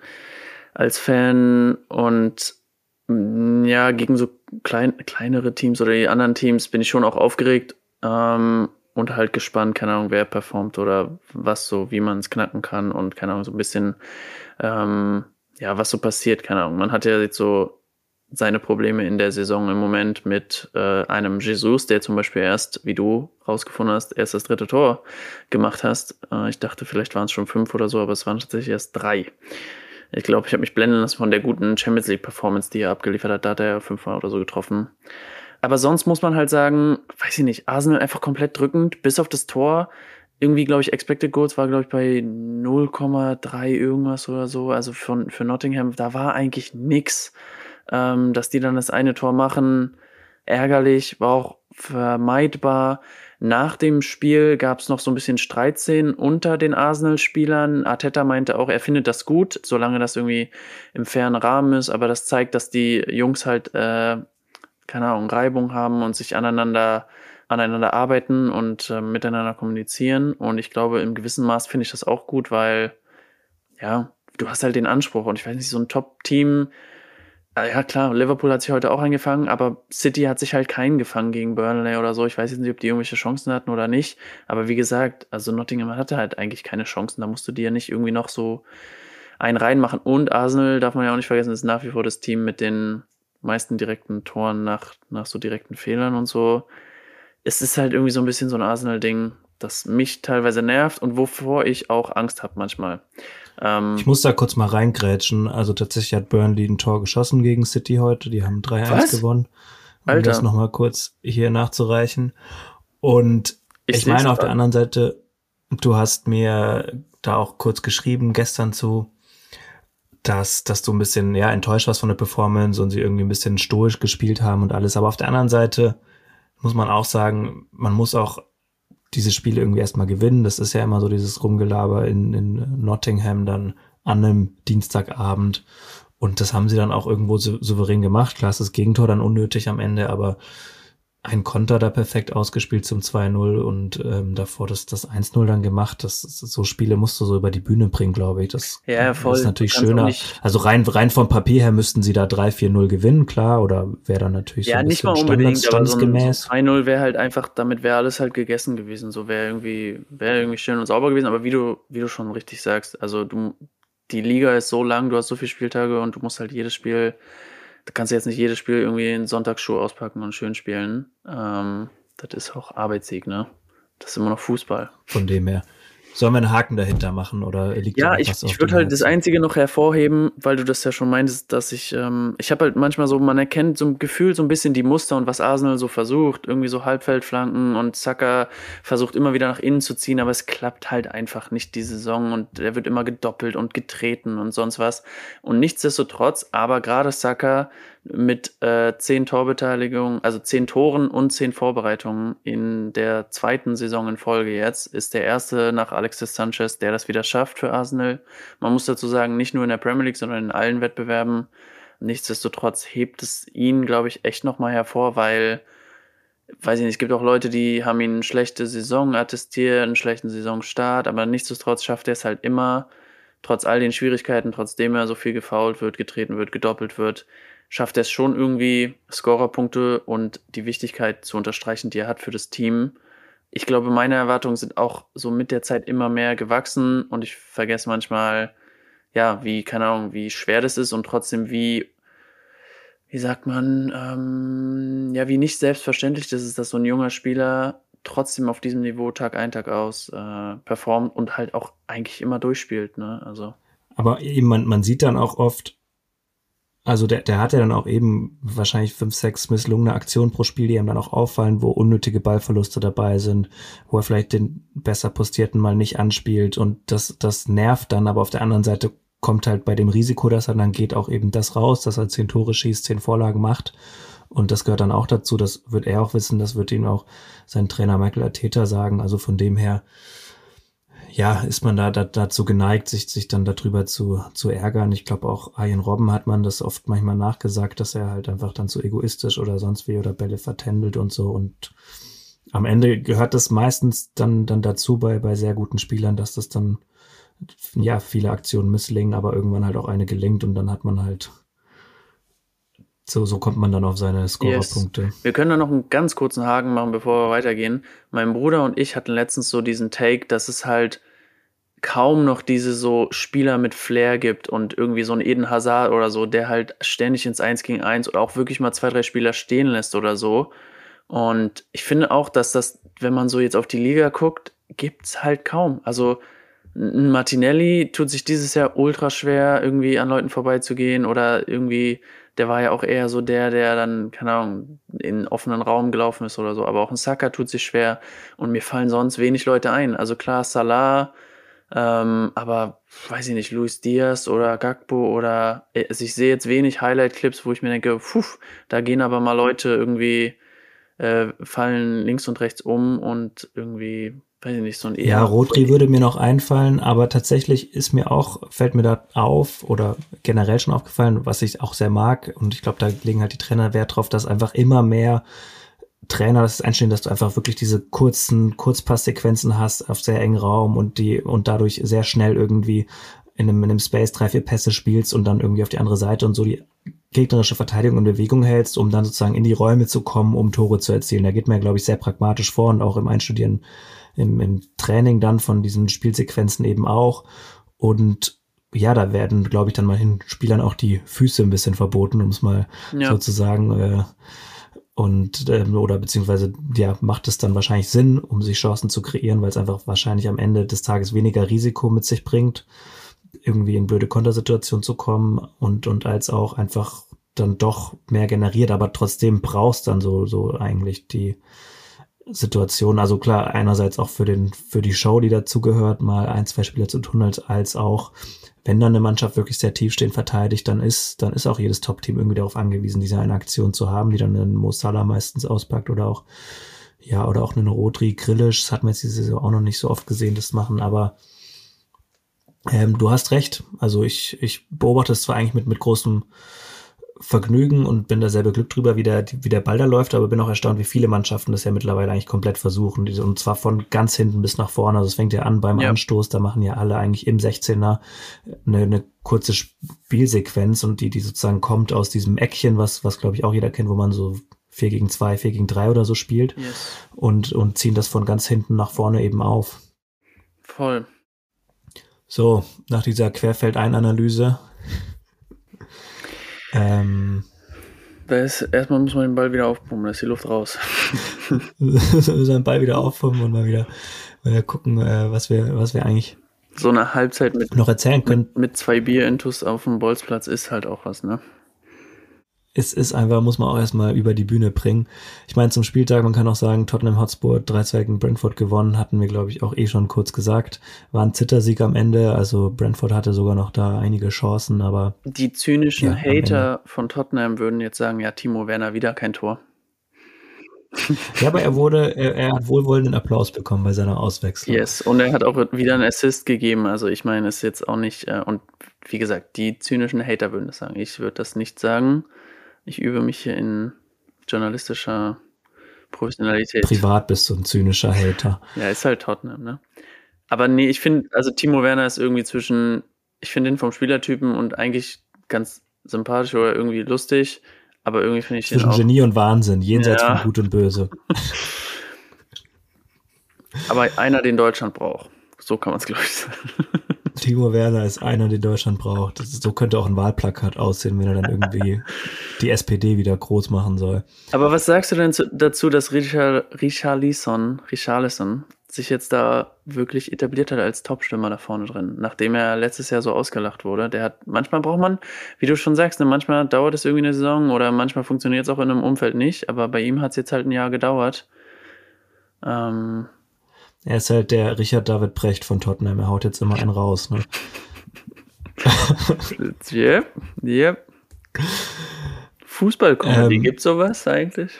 als Fan und mm, ja, gegen so klein, kleinere Teams oder die anderen Teams bin ich schon auch aufgeregt ähm, und halt gespannt, keine Ahnung, wer performt oder was so, wie man es knacken kann und keine Ahnung, so ein bisschen, ähm, ja, was so passiert, keine Ahnung. Man hat ja jetzt so seine Probleme in der Saison im Moment mit äh, einem Jesus, der zum Beispiel erst, wie du rausgefunden hast, erst das dritte Tor gemacht hast. Äh, ich dachte, vielleicht waren es schon fünf oder so, aber es waren tatsächlich erst drei. Ich glaube, ich habe mich blenden lassen von der guten Champions League Performance, die er abgeliefert hat. Da hat er fünfmal oder so getroffen. Aber sonst muss man halt sagen, weiß ich nicht, Arsenal einfach komplett drückend, bis auf das Tor. Irgendwie, glaube ich, Expected Goals war, glaube ich, bei 0,3 irgendwas oder so. Also von, für Nottingham, da war eigentlich nix. Ähm, dass die dann das eine Tor machen, ärgerlich, war auch vermeidbar. Nach dem Spiel gab es noch so ein bisschen Streitszenen unter den Arsenal-Spielern. Arteta meinte auch, er findet das gut, solange das irgendwie im fairen Rahmen ist, aber das zeigt, dass die Jungs halt, äh, keine Ahnung, Reibung haben und sich aneinander, aneinander arbeiten und äh, miteinander kommunizieren. Und ich glaube, im gewissen Maß finde ich das auch gut, weil, ja, du hast halt den Anspruch und ich weiß nicht, so ein Top-Team, Ah, ja, klar, Liverpool hat sich heute auch eingefangen, aber City hat sich halt keinen gefangen gegen Burnley oder so. Ich weiß jetzt nicht, ob die irgendwelche Chancen hatten oder nicht. Aber wie gesagt, also Nottingham hatte halt eigentlich keine Chancen. Da musst du dir nicht irgendwie noch so einen reinmachen. Und Arsenal, darf man ja auch nicht vergessen, ist nach wie vor das Team mit den meisten direkten Toren nach, nach so direkten Fehlern und so. Es ist halt irgendwie so ein bisschen so ein Arsenal-Ding, das mich teilweise nervt und wovor ich auch Angst habe manchmal. Ähm, ich muss da kurz mal reingrätschen. Also tatsächlich hat Burnley ein Tor geschossen gegen City heute. Die haben 3-1 gewonnen. Um Alter. das nochmal kurz hier nachzureichen. Und ich, ich meine auf der anderen Seite, du hast mir da auch kurz geschrieben gestern zu, dass, dass du ein bisschen ja enttäuscht warst von der Performance und sie irgendwie ein bisschen stoisch gespielt haben und alles. Aber auf der anderen Seite muss man auch sagen, man muss auch diese Spiele irgendwie erstmal gewinnen. Das ist ja immer so dieses Rumgelaber in, in Nottingham dann an einem Dienstagabend. Und das haben sie dann auch irgendwo souverän gemacht. Klar, ist das Gegentor dann unnötig am Ende, aber ein Konter da perfekt ausgespielt zum 2-0 und ähm, davor das, das 1-0 dann gemacht. Das, so Spiele musst du so über die Bühne bringen, glaube ich. Das, ja, voll. ist natürlich schöner. Also rein, rein vom Papier her müssten sie da 3-4-0 gewinnen, klar, oder wäre dann natürlich ja, so ein nicht mal unbedingt, Standard, aber so ein, so 2-0 wäre halt einfach, damit wäre alles halt gegessen gewesen. So wäre irgendwie, wäre irgendwie schön und sauber gewesen, aber wie du, wie du schon richtig sagst, also du, die Liga ist so lang, du hast so viele Spieltage und du musst halt jedes Spiel da kannst du jetzt nicht jedes Spiel irgendwie in Sonntagsschuh auspacken und schön spielen. Ähm, das ist auch Arbeitssieg, ne? Das ist immer noch Fußball. Von dem her. Sollen wir einen Haken dahinter machen oder liegt Ja, ich, ich würde halt das Einzige noch hervorheben, weil du das ja schon meintest, dass ich, ähm, ich habe halt manchmal so, man erkennt so ein Gefühl, so ein bisschen die Muster und was Arsenal so versucht, irgendwie so Halbfeldflanken und Zacker versucht immer wieder nach innen zu ziehen, aber es klappt halt einfach nicht die Saison und er wird immer gedoppelt und getreten und sonst was. Und nichtsdestotrotz, aber gerade Zacker mit äh, zehn Torbeteiligungen, also zehn Toren und zehn Vorbereitungen in der zweiten Saison in Folge jetzt, ist der erste nach Alexis Sanchez, der das wieder schafft für Arsenal. Man muss dazu sagen, nicht nur in der Premier League, sondern in allen Wettbewerben. Nichtsdestotrotz hebt es ihn, glaube ich, echt nochmal hervor, weil, weiß ich nicht, es gibt auch Leute, die haben ihn eine schlechte Saison attestiert, einen schlechten Saisonstart, aber nichtsdestotrotz schafft er es halt immer, trotz all den Schwierigkeiten, trotzdem er so viel gefault wird, getreten wird, gedoppelt wird, schafft er es schon irgendwie, Scorerpunkte und die Wichtigkeit zu unterstreichen, die er hat für das Team. Ich glaube, meine Erwartungen sind auch so mit der Zeit immer mehr gewachsen und ich vergesse manchmal, ja, wie, keine Ahnung, wie schwer das ist und trotzdem wie, wie sagt man, ähm, ja, wie nicht selbstverständlich das ist, dass so ein junger Spieler trotzdem auf diesem Niveau Tag ein, Tag aus äh, performt und halt auch eigentlich immer durchspielt, ne? Also. Aber eben, man, man sieht dann auch oft, also der, der hat ja dann auch eben wahrscheinlich fünf, sechs misslungene Aktionen pro Spiel, die ihm dann auch auffallen, wo unnötige Ballverluste dabei sind, wo er vielleicht den besser postierten mal nicht anspielt und das, das nervt dann, aber auf der anderen Seite kommt halt bei dem Risiko, dass er dann geht, auch eben das raus, dass er zehn Tore schießt, zehn Vorlagen macht. Und das gehört dann auch dazu, das wird er auch wissen, das wird ihm auch sein Trainer Michael Arteta sagen, also von dem her, ja, ist man da, da dazu geneigt, sich, sich dann darüber zu, zu ärgern. Ich glaube auch Ian Robben hat man das oft manchmal nachgesagt, dass er halt einfach dann zu egoistisch oder sonst wie oder Bälle vertändelt und so. Und am Ende gehört das meistens dann, dann dazu bei, bei sehr guten Spielern, dass das dann, ja, viele Aktionen misslingen, aber irgendwann halt auch eine gelingt und dann hat man halt so, so kommt man dann auf seine Scorerpunkte. Yes. Wir können da noch einen ganz kurzen Haken machen, bevor wir weitergehen. Mein Bruder und ich hatten letztens so diesen Take, dass es halt kaum noch diese so Spieler mit Flair gibt und irgendwie so ein Eden Hazard oder so, der halt ständig ins 1 gegen 1 oder auch wirklich mal zwei, drei Spieler stehen lässt oder so. Und ich finde auch, dass das, wenn man so jetzt auf die Liga guckt, gibt's halt kaum. Also ein Martinelli tut sich dieses Jahr ultra schwer, irgendwie an Leuten vorbeizugehen oder irgendwie der war ja auch eher so der, der dann, keine Ahnung, in offenen Raum gelaufen ist oder so. Aber auch ein Saka tut sich schwer und mir fallen sonst wenig Leute ein. Also klar, Salah, ähm, aber weiß ich nicht, Luis Diaz oder Gagbo oder also ich sehe jetzt wenig Highlight-Clips, wo ich mir denke, puh, da gehen aber mal Leute irgendwie, äh, fallen links und rechts um und irgendwie weiß ich nicht, so ein eher. Ja, Rodri würde mir noch einfallen, aber tatsächlich ist mir auch, fällt mir da auf oder generell schon aufgefallen, was ich auch sehr mag. Und ich glaube, da legen halt die Trainer Wert drauf, dass einfach immer mehr Trainer das einstehen, dass du einfach wirklich diese kurzen Kurzpasssequenzen hast auf sehr engen Raum und die und dadurch sehr schnell irgendwie in einem, in einem Space drei, vier Pässe spielst und dann irgendwie auf die andere Seite und so die gegnerische Verteidigung in Bewegung hältst, um dann sozusagen in die Räume zu kommen, um Tore zu erzielen. Da geht man, glaube ich, sehr pragmatisch vor und auch im Einstudieren, im, im Training dann von diesen Spielsequenzen eben auch. Und ja, da werden, glaube ich, dann mal hin Spielern auch die Füße ein bisschen verboten, um es mal ja. sozusagen äh, und ähm, oder beziehungsweise ja macht es dann wahrscheinlich Sinn, um sich Chancen zu kreieren, weil es einfach wahrscheinlich am Ende des Tages weniger Risiko mit sich bringt irgendwie in blöde Kontersituationen zu kommen und, und als auch einfach dann doch mehr generiert, aber trotzdem brauchst dann so, so eigentlich die Situation. Also klar, einerseits auch für den, für die Show, die dazugehört, mal ein, zwei Spieler zu tun, als, auch, wenn dann eine Mannschaft wirklich sehr tief stehen verteidigt, dann ist, dann ist auch jedes Top-Team irgendwie darauf angewiesen, diese eine Aktion zu haben, die dann einen Mo Salah meistens auspackt oder auch, ja, oder auch einen Rodri Grillisch, das hat man jetzt diese Saison auch noch nicht so oft gesehen, das machen, aber ähm, du hast recht. Also ich, ich beobachte es zwar eigentlich mit, mit großem Vergnügen und bin da sehr beglückt drüber, wie der, wie der Ball da läuft, aber bin auch erstaunt, wie viele Mannschaften das ja mittlerweile eigentlich komplett versuchen. Und zwar von ganz hinten bis nach vorne. Also es fängt ja an beim ja. Anstoß, da machen ja alle eigentlich im 16er eine, eine kurze Spielsequenz und die, die sozusagen kommt aus diesem Eckchen, was, was glaube ich auch jeder kennt, wo man so 4 gegen 2, 4 gegen 3 oder so spielt yes. und, und ziehen das von ganz hinten nach vorne eben auf. Voll. So, nach dieser Querfeldeinanalyse. Ähm, da ist, erstmal muss man den Ball wieder aufpumpen, da ist die Luft raus. wir müssen den Ball wieder aufpumpen und mal wieder, mal wieder gucken, äh, was wir, was wir eigentlich so eine Halbzeit mit noch erzählen können. Mit, mit zwei Bier-Intus auf dem Bolzplatz ist halt auch was, ne? Es ist einfach, muss man auch erstmal über die Bühne bringen. Ich meine, zum Spieltag, man kann auch sagen, Tottenham Hotspur 3-2 gegen Brentford gewonnen, hatten wir, glaube ich, auch eh schon kurz gesagt. War ein Zittersieg am Ende, also Brentford hatte sogar noch da einige Chancen, aber. Die zynischen ja, Hater von Tottenham würden jetzt sagen, ja, Timo Werner wieder kein Tor. Ja, aber er wurde, er, er, hat wohlwollenden Applaus bekommen bei seiner Auswechslung. Yes, und er hat auch wieder einen Assist gegeben. Also ich meine, es ist jetzt auch nicht, äh, und wie gesagt, die zynischen Hater würden das sagen. Ich würde das nicht sagen. Ich übe mich hier in journalistischer Professionalität. Privat bist du ein zynischer Hater. Ja, ist halt Tottenham, ne? Aber nee, ich finde, also Timo Werner ist irgendwie zwischen, ich finde ihn vom Spielertypen und eigentlich ganz sympathisch oder irgendwie lustig, aber irgendwie finde ich Zwischen ihn auch, Genie und Wahnsinn, jenseits ja. von Gut und Böse. aber einer, den Deutschland braucht. So kann man es, glaube ich, sagen. Timo Werner ist einer, den Deutschland braucht. Ist, so könnte auch ein Wahlplakat aussehen, wenn er dann irgendwie die SPD wieder groß machen soll. Aber was sagst du denn zu, dazu, dass Richard, Richarlison, Richarlison sich jetzt da wirklich etabliert hat als Topstürmer da vorne drin, nachdem er letztes Jahr so ausgelacht wurde. Der hat, manchmal braucht man, wie du schon sagst, ne, manchmal dauert es irgendwie eine Saison oder manchmal funktioniert es auch in einem Umfeld nicht, aber bei ihm hat es jetzt halt ein Jahr gedauert. Ähm, er ist halt der Richard David Brecht von Tottenham. Er haut jetzt immer einen raus. Ne? yep, yep. Fußballcomedy, ähm, gibt's sowas eigentlich?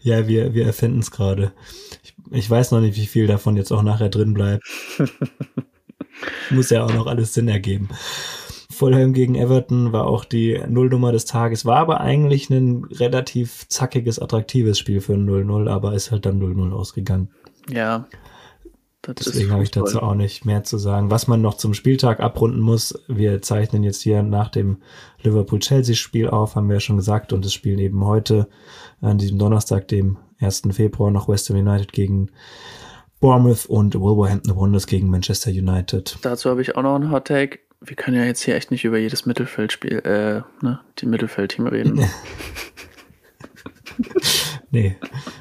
Ja, wir, wir erfinden es gerade. Ich, ich weiß noch nicht, wie viel davon jetzt auch nachher drin bleibt. Muss ja auch noch alles Sinn ergeben. Fulham gegen Everton war auch die Nullnummer des Tages, war aber eigentlich ein relativ zackiges, attraktives Spiel für ein 0-0, aber ist halt dann 0-0 ausgegangen. Ja, das Deswegen habe ich dazu auch nicht mehr zu sagen. Was man noch zum Spieltag abrunden muss, wir zeichnen jetzt hier nach dem Liverpool-Chelsea-Spiel auf, haben wir ja schon gesagt, und es spielen eben heute an diesem Donnerstag, dem 1. Februar, noch West Ham United gegen Bournemouth und Wolverhampton Wanderers gegen Manchester United. Dazu habe ich auch noch einen Hot Take. Wir können ja jetzt hier echt nicht über jedes Mittelfeldspiel, äh, ne, die Mittelfeldteam reden. nee,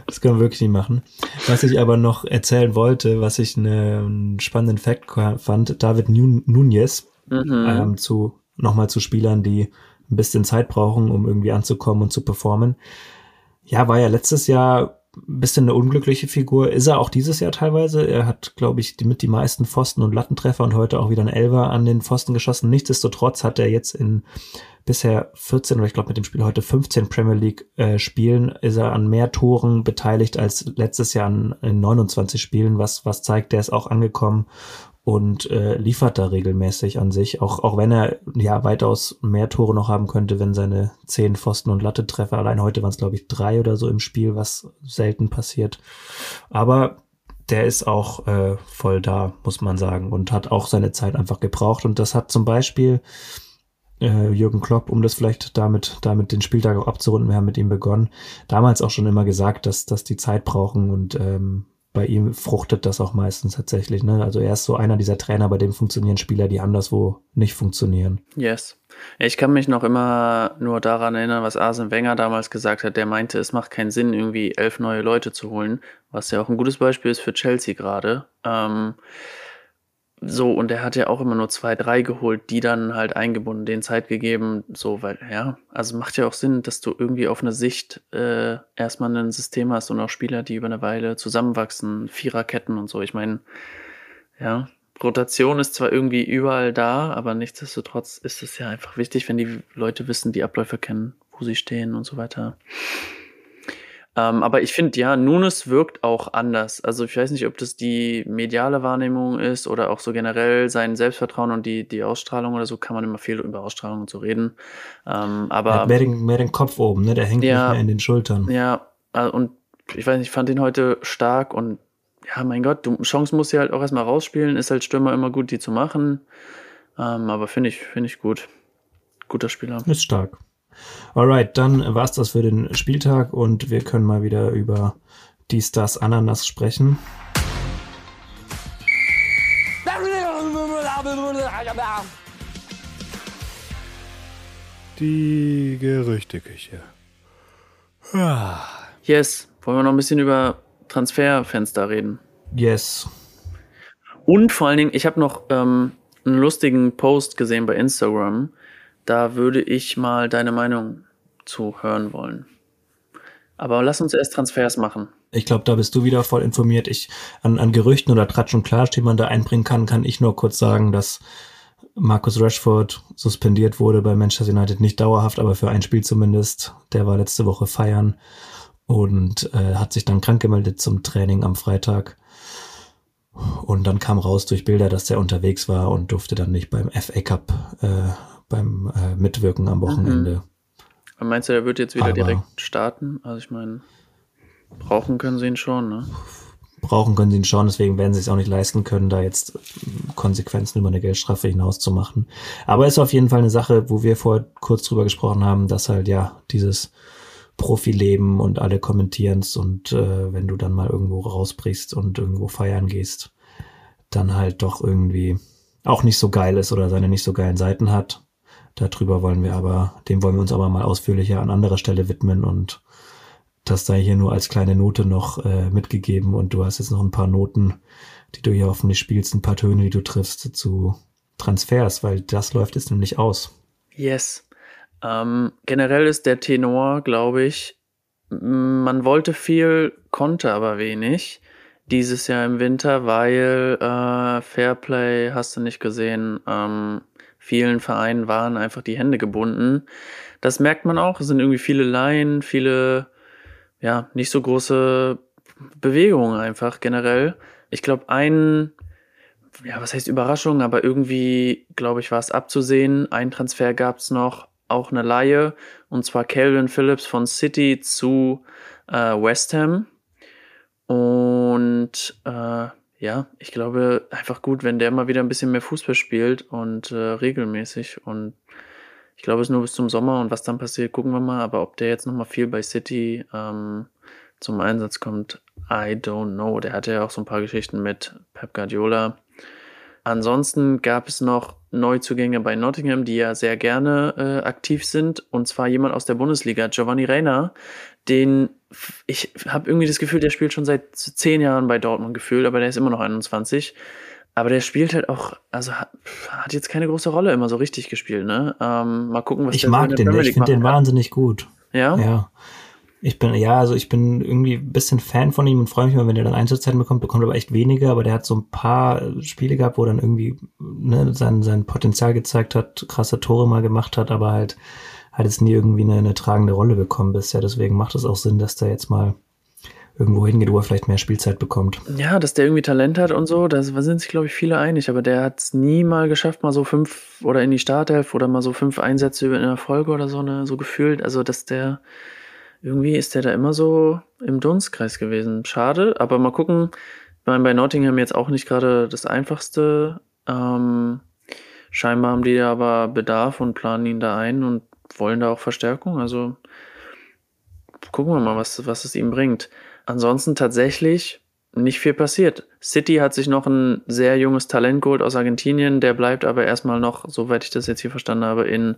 das können wir wirklich nicht machen. Was ich aber noch erzählen wollte, was ich einen spannenden Fact fand, David Nunez mhm. ähm, zu nochmal zu Spielern, die ein bisschen Zeit brauchen, um irgendwie anzukommen und zu performen. Ja, war ja letztes Jahr ein bisschen eine unglückliche Figur. Ist er auch dieses Jahr teilweise. Er hat, glaube ich, die, mit die meisten Pfosten und Lattentreffer und heute auch wieder ein Elver an den Pfosten geschossen. Nichtsdestotrotz hat er jetzt in bisher 14 oder ich glaube mit dem Spiel heute 15 Premier League äh, Spielen ist er an mehr Toren beteiligt als letztes Jahr an, in 29 Spielen, was, was zeigt, der ist auch angekommen und äh, liefert da regelmäßig an sich, auch, auch wenn er ja weitaus mehr Tore noch haben könnte, wenn seine zehn Pfosten und Latte Treffer, allein heute waren es glaube ich drei oder so im Spiel, was selten passiert. Aber der ist auch äh, voll da, muss man sagen, und hat auch seine Zeit einfach gebraucht. Und das hat zum Beispiel äh, Jürgen Klopp, um das vielleicht damit, damit den Spieltag auch abzurunden. Wir haben mit ihm begonnen. Damals auch schon immer gesagt, dass, dass die Zeit brauchen und ähm, bei ihm fruchtet das auch meistens tatsächlich. Ne? Also er ist so einer dieser Trainer, bei dem funktionieren Spieler, die anderswo nicht funktionieren. Yes. Ich kann mich noch immer nur daran erinnern, was Arsene Wenger damals gesagt hat. Der meinte, es macht keinen Sinn, irgendwie elf neue Leute zu holen, was ja auch ein gutes Beispiel ist für Chelsea gerade. Ähm, so, und er hat ja auch immer nur zwei, drei geholt, die dann halt eingebunden, den Zeit gegeben, so, weil, ja, also macht ja auch Sinn, dass du irgendwie auf eine Sicht äh, erstmal ein System hast und auch Spieler, die über eine Weile zusammenwachsen, Viererketten und so. Ich meine, ja, Rotation ist zwar irgendwie überall da, aber nichtsdestotrotz ist es ja einfach wichtig, wenn die Leute wissen, die Abläufe kennen, wo sie stehen und so weiter. Ähm, aber ich finde, ja, Nunes wirkt auch anders. Also ich weiß nicht, ob das die mediale Wahrnehmung ist oder auch so generell sein Selbstvertrauen und die, die Ausstrahlung oder so, kann man immer viel über Ausstrahlung und so reden. Ähm, aber mehr den, mehr den Kopf oben, ne? Der hängt ja, nicht mehr in den Schultern. Ja, äh, und ich weiß nicht, ich fand ihn heute stark und ja, mein Gott, du, Chance muss ja halt auch erstmal rausspielen, ist halt Stürmer immer gut, die zu machen. Ähm, aber finde ich, finde ich gut. Guter Spieler. Ist stark. Alright, dann war's das für den Spieltag und wir können mal wieder über die Stars Ananas sprechen. Die Gerüchteküche. Yes, wollen wir noch ein bisschen über Transferfenster reden? Yes. Und vor allen Dingen, ich habe noch ähm, einen lustigen Post gesehen bei Instagram da würde ich mal deine Meinung zu hören wollen. Aber lass uns erst Transfers machen. Ich glaube, da bist du wieder voll informiert. Ich an, an Gerüchten oder Tratsch und Klatsch, die man da einbringen kann, kann ich nur kurz sagen, dass Marcus Rashford suspendiert wurde bei Manchester United nicht dauerhaft, aber für ein Spiel zumindest. Der war letzte Woche feiern und äh, hat sich dann krank gemeldet zum Training am Freitag. Und dann kam raus durch Bilder, dass er unterwegs war und durfte dann nicht beim FA Cup äh, beim äh, Mitwirken am Wochenende. Mhm. Meinst du, er wird jetzt wieder Aber direkt starten? Also ich meine, brauchen können sie ihn schon, ne? Brauchen können sie ihn schon, deswegen werden sie es auch nicht leisten können, da jetzt Konsequenzen über eine Geldstrafe hinaus zu machen. Aber ist auf jeden Fall eine Sache, wo wir vorher kurz drüber gesprochen haben, dass halt ja dieses Profileben und alle kommentieren's und äh, wenn du dann mal irgendwo rausbrichst und irgendwo feiern gehst, dann halt doch irgendwie auch nicht so geil ist oder seine nicht so geilen Seiten hat. Darüber wollen wir aber, dem wollen wir uns aber mal ausführlicher an anderer Stelle widmen und das sei hier nur als kleine Note noch äh, mitgegeben und du hast jetzt noch ein paar Noten, die du hier hoffentlich spielst, ein paar Töne, die du triffst zu Transfers, weil das läuft jetzt nämlich aus. Yes. Ähm, generell ist der Tenor, glaube ich, man wollte viel, konnte aber wenig dieses Jahr im Winter, weil äh, Fairplay hast du nicht gesehen. Ähm, vielen Vereinen waren einfach die Hände gebunden. Das merkt man auch. Es sind irgendwie viele Laien, viele, ja, nicht so große Bewegungen einfach generell. Ich glaube, ein, ja, was heißt Überraschung, aber irgendwie, glaube ich, war es abzusehen. Ein Transfer gab es noch, auch eine Laie, und zwar Calvin Phillips von City zu äh, West Ham. Und äh, ja, ich glaube einfach gut, wenn der mal wieder ein bisschen mehr Fußball spielt und äh, regelmäßig. Und ich glaube, es nur bis zum Sommer und was dann passiert, gucken wir mal. Aber ob der jetzt nochmal viel bei City ähm, zum Einsatz kommt, I don't know. Der hatte ja auch so ein paar Geschichten mit Pep Guardiola. Ansonsten gab es noch Neuzugänge bei Nottingham, die ja sehr gerne äh, aktiv sind. Und zwar jemand aus der Bundesliga, Giovanni Reina, den ich habe irgendwie das Gefühl, der spielt schon seit zehn Jahren bei Dortmund gefühlt, aber der ist immer noch 21. Aber der spielt halt auch, also hat, hat jetzt keine große Rolle immer so richtig gespielt, ne? Ähm, mal gucken, was ich der mag so den, ich finde den wahnsinnig gut. Ja. Ja. Ich bin, ja, also ich bin irgendwie ein bisschen Fan von ihm und freue mich mal, wenn er dann Einsatzzeiten bekommt, bekommt aber echt weniger, aber der hat so ein paar Spiele gehabt, wo er dann irgendwie ne, sein, sein Potenzial gezeigt hat, krasse Tore mal gemacht hat, aber halt hat jetzt nie irgendwie eine, eine tragende Rolle bekommen bisher. Deswegen macht es auch Sinn, dass der jetzt mal irgendwo hingeht, wo er vielleicht mehr Spielzeit bekommt. Ja, dass der irgendwie Talent hat und so, da sind sich, glaube ich, viele einig, aber der hat es nie mal geschafft, mal so fünf oder in die Startelf oder mal so fünf Einsätze in der Folge oder so, ne, so gefühlt. Also, dass der irgendwie ist der da immer so im Dunstkreis gewesen. Schade, aber mal gucken. Ich meine, bei Nottingham jetzt auch nicht gerade das einfachste. Ähm, Scheinbar haben die aber Bedarf und planen ihn da ein und wollen da auch Verstärkung. Also gucken wir mal, was, was es ihm bringt. Ansonsten tatsächlich nicht viel passiert. City hat sich noch ein sehr junges Talent geholt aus Argentinien, der bleibt aber erstmal noch, soweit ich das jetzt hier verstanden habe, in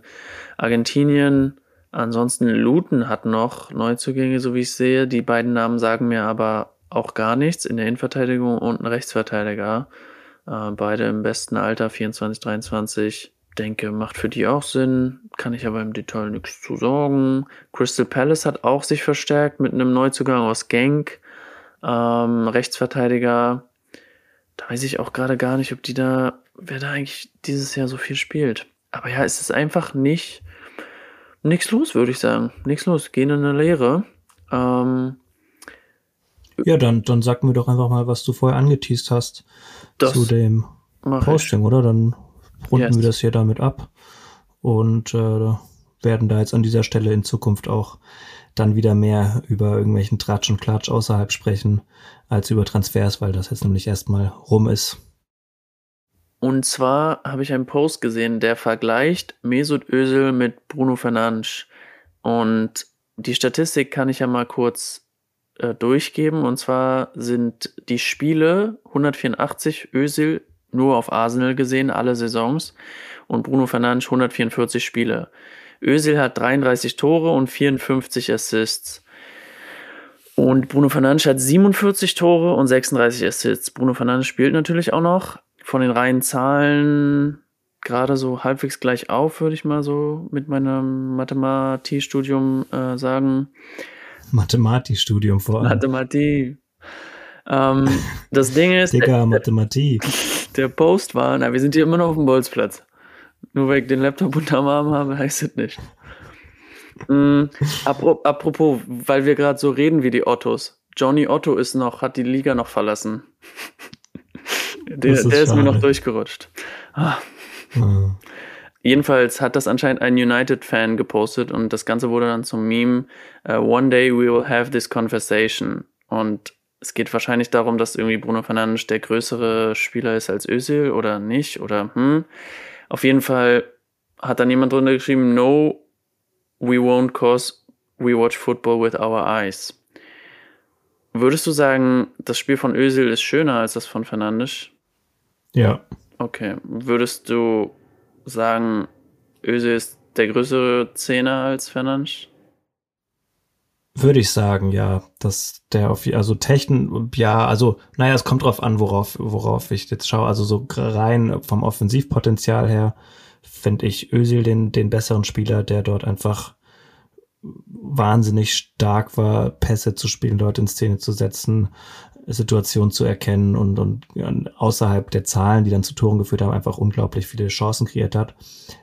Argentinien. Ansonsten Luton hat noch Neuzugänge, so wie ich sehe. Die beiden Namen sagen mir aber auch gar nichts. In der Innenverteidigung und ein Rechtsverteidiger. Äh, beide im besten Alter, 24, 23. Denke, macht für die auch Sinn. Kann ich aber im Detail nichts zu sagen. Crystal Palace hat auch sich verstärkt mit einem Neuzugang aus Genk. Ähm, Rechtsverteidiger. Da weiß ich auch gerade gar nicht, ob die da, wer da eigentlich dieses Jahr so viel spielt. Aber ja, es ist einfach nicht nichts los, würde ich sagen. Nichts los. Gehen in eine Lehre. Ähm, ja, dann, dann sag mir doch einfach mal, was du vorher angeteased hast zu dem Posting, ich. oder? Dann runden yes. wir das hier damit ab und äh, werden da jetzt an dieser Stelle in Zukunft auch dann wieder mehr über irgendwelchen Tratsch und Klatsch außerhalb sprechen als über Transfers, weil das jetzt nämlich erstmal rum ist. Und zwar habe ich einen Post gesehen, der vergleicht Mesut Özil mit Bruno Fernandes. Und die Statistik kann ich ja mal kurz äh, durchgeben. Und zwar sind die Spiele 184 Özil nur auf Arsenal gesehen, alle Saisons. Und Bruno Fernandes 144 Spiele. Özil hat 33 Tore und 54 Assists. Und Bruno Fernandes hat 47 Tore und 36 Assists. Bruno Fernandes spielt natürlich auch noch, von den reinen Zahlen gerade so halbwegs gleich auf, würde ich mal so mit meinem Mathematikstudium äh, sagen. Mathematikstudium vor allem. Mathematik. Ähm, das Ding ist. Digga, Mathematik. Der Post war, na, wir sind hier immer noch auf dem Bolzplatz. Nur weil ich den Laptop unterm Arm habe, heißt es nicht. Mhm, apropos, weil wir gerade so reden wie die Ottos. Johnny Otto ist noch, hat die Liga noch verlassen. Der, ist, der ist mir noch durchgerutscht. Ah. Ja. Jedenfalls hat das anscheinend ein United-Fan gepostet und das Ganze wurde dann zum Meme. Uh, One day we will have this conversation. Und es geht wahrscheinlich darum, dass irgendwie Bruno Fernandes der größere Spieler ist als Özil oder nicht oder hm. Auf jeden Fall hat dann jemand drunter geschrieben, no, we won't cause we watch football with our eyes. Würdest du sagen, das Spiel von Özil ist schöner als das von Fernandes? Ja. Okay. Würdest du sagen, Özil ist der größere Zehner als Fernandes? Würde ich sagen, ja, dass der auf, also Technik, ja, also, naja, es kommt drauf an, worauf, worauf ich jetzt schaue. Also so rein vom Offensivpotenzial her finde ich Özil den, den besseren Spieler, der dort einfach wahnsinnig stark war, Pässe zu spielen, Leute in Szene zu setzen, Situation zu erkennen und, und außerhalb der Zahlen, die dann zu Toren geführt haben, einfach unglaublich viele Chancen kreiert hat.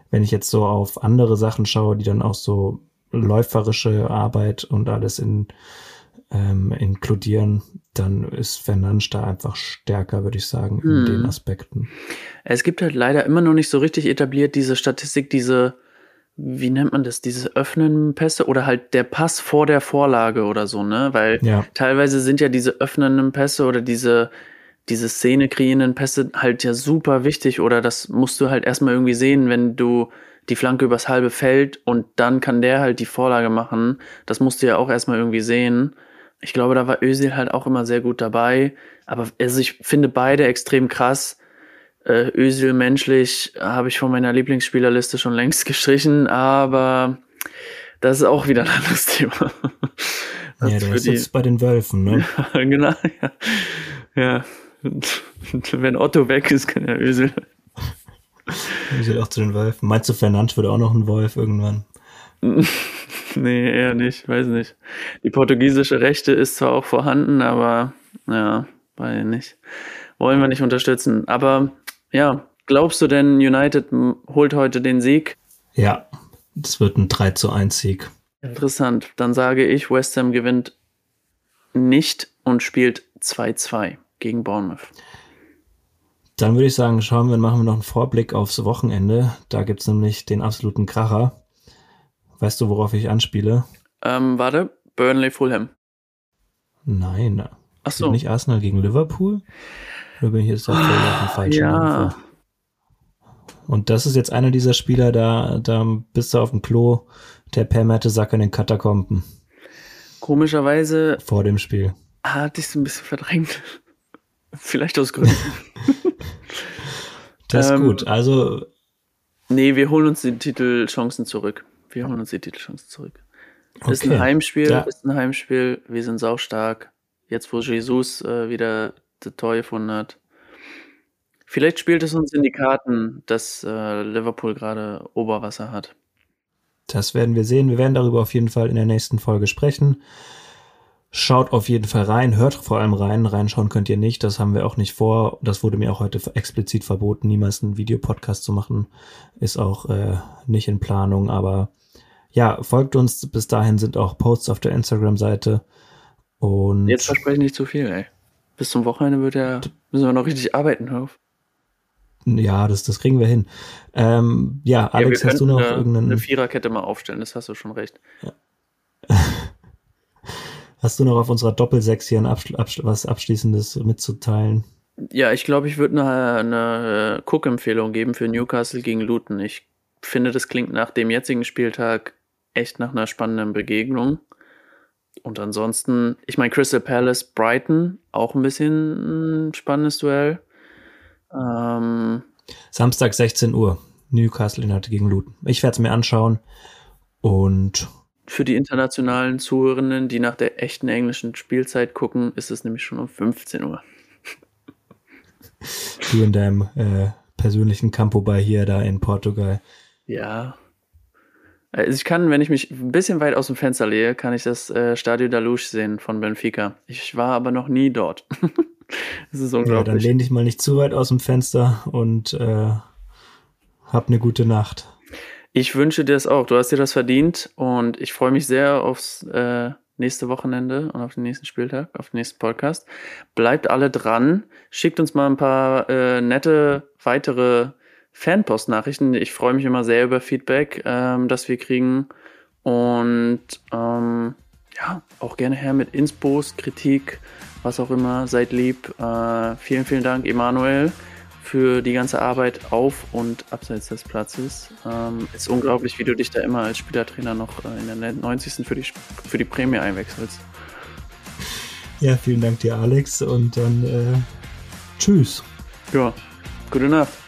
Wenn ich jetzt so auf andere Sachen schaue, die dann auch so läuferische Arbeit und alles in, ähm, inkludieren, dann ist Fernandes da einfach stärker, würde ich sagen, in hm. den Aspekten. Es gibt halt leider immer noch nicht so richtig etabliert diese Statistik, diese wie nennt man das, diese öffnenden Pässe oder halt der Pass vor der Vorlage oder so, ne? Weil ja. teilweise sind ja diese öffnenden Pässe oder diese, diese Szene kreierenden Pässe halt ja super wichtig oder das musst du halt erstmal irgendwie sehen, wenn du die Flanke übers halbe Feld und dann kann der halt die Vorlage machen. Das musst du ja auch erstmal irgendwie sehen. Ich glaube, da war Özil halt auch immer sehr gut dabei. Aber also ich finde beide extrem krass. Äh, Özil menschlich habe ich von meiner Lieblingsspielerliste schon längst gestrichen, aber das ist auch wieder ein anderes Thema. Das ja, der ist die... jetzt bei den Wölfen, ne? Ja, genau, ja. ja. Wenn Otto weg ist, kann er Özil auch zu den Wölfen. Meinst du, Fernand wird auch noch ein Wolf irgendwann? nee, eher nicht, weiß nicht. Die portugiesische Rechte ist zwar auch vorhanden, aber ja, weiß ich nicht. Wollen wir nicht unterstützen. Aber ja, glaubst du denn, United holt heute den Sieg? Ja, es wird ein 3 zu 1 Sieg. Interessant. Dann sage ich, West Ham gewinnt nicht und spielt 2-2 gegen Bournemouth. Dann würde ich sagen, schauen wir, machen wir noch einen Vorblick aufs Wochenende. Da gibt es nämlich den absoluten Kracher. Weißt du, worauf ich anspiele? Ähm, warte, Burnley Fulham. Nein. Ach so. Nicht Arsenal gegen Liverpool? Oder bin ich jetzt auf der falschen ja. Und das ist jetzt einer dieser Spieler, da, da bist du auf dem Klo, der per Mertesacker in den Katakomben. Komischerweise. Vor dem Spiel. Hatte ich es ein bisschen verdrängt. Vielleicht aus Gründen. das ist ähm, gut. Also. Nee, wir holen uns die Titelchancen zurück. Wir holen uns die Titelchancen zurück. Okay. Ist ein Heimspiel, ja. ist ein Heimspiel. Wir sind saustark. Jetzt, wo Jesus äh, wieder das Tor gefunden hat. Vielleicht spielt es uns in die Karten, dass äh, Liverpool gerade Oberwasser hat. Das werden wir sehen. Wir werden darüber auf jeden Fall in der nächsten Folge sprechen. Schaut auf jeden Fall rein, hört vor allem rein. Reinschauen könnt ihr nicht, das haben wir auch nicht vor. Das wurde mir auch heute explizit verboten, niemals einen Videopodcast zu machen. Ist auch äh, nicht in Planung, aber ja, folgt uns. Bis dahin sind auch Posts auf der Instagram-Seite. Und jetzt verspreche ich nicht zu viel, ey. Bis zum Wochenende wird ja, müssen wir noch richtig arbeiten, hör auf. Ja, das, das kriegen wir hin. Ähm, ja, Alex, ja, hast du noch eine, irgendeinen. Eine Viererkette mal aufstellen, das hast du schon recht. Ja. hast du noch auf unserer Doppelsechs hier ein Abschl Abschl was Abschließendes mitzuteilen? Ja, ich glaube, ich würde eine, eine Cook-Empfehlung geben für Newcastle gegen Luton. Ich finde, das klingt nach dem jetzigen Spieltag echt nach einer spannenden Begegnung. Und ansonsten, ich meine, Crystal Palace, Brighton, auch ein bisschen ein spannendes Duell. Ähm, Samstag 16 Uhr, Newcastle United gegen Luton. Ich werde es mir anschauen und für die internationalen Zuhörenden, die nach der echten englischen Spielzeit gucken, ist es nämlich schon um 15 Uhr. Du in deinem äh, persönlichen Campo bei hier da in Portugal. Ja. Also ich kann, wenn ich mich ein bisschen weit aus dem Fenster lehne, kann ich das äh, Stadio da Luz sehen von Benfica. Ich war aber noch nie dort. Das ist unglaublich. Ja, dann lehn dich mal nicht zu weit aus dem Fenster und äh, hab eine gute Nacht. Ich wünsche dir das auch. Du hast dir das verdient und ich freue mich sehr aufs äh, nächste Wochenende und auf den nächsten Spieltag, auf den nächsten Podcast. Bleibt alle dran. Schickt uns mal ein paar äh, nette weitere Fanpost-Nachrichten. Ich freue mich immer sehr über Feedback, ähm, das wir kriegen. Und ähm, ja, auch gerne her mit Inspos, Kritik, was auch immer. Seid lieb. Äh, vielen, vielen Dank, Emanuel, für die ganze Arbeit auf und abseits des Platzes. Ähm, ist unglaublich, wie du dich da immer als Spielertrainer noch äh, in der 90. für die, für die Prämie einwechselst. Ja, vielen Dank dir, Alex, und dann äh, tschüss. Ja, gute Nacht.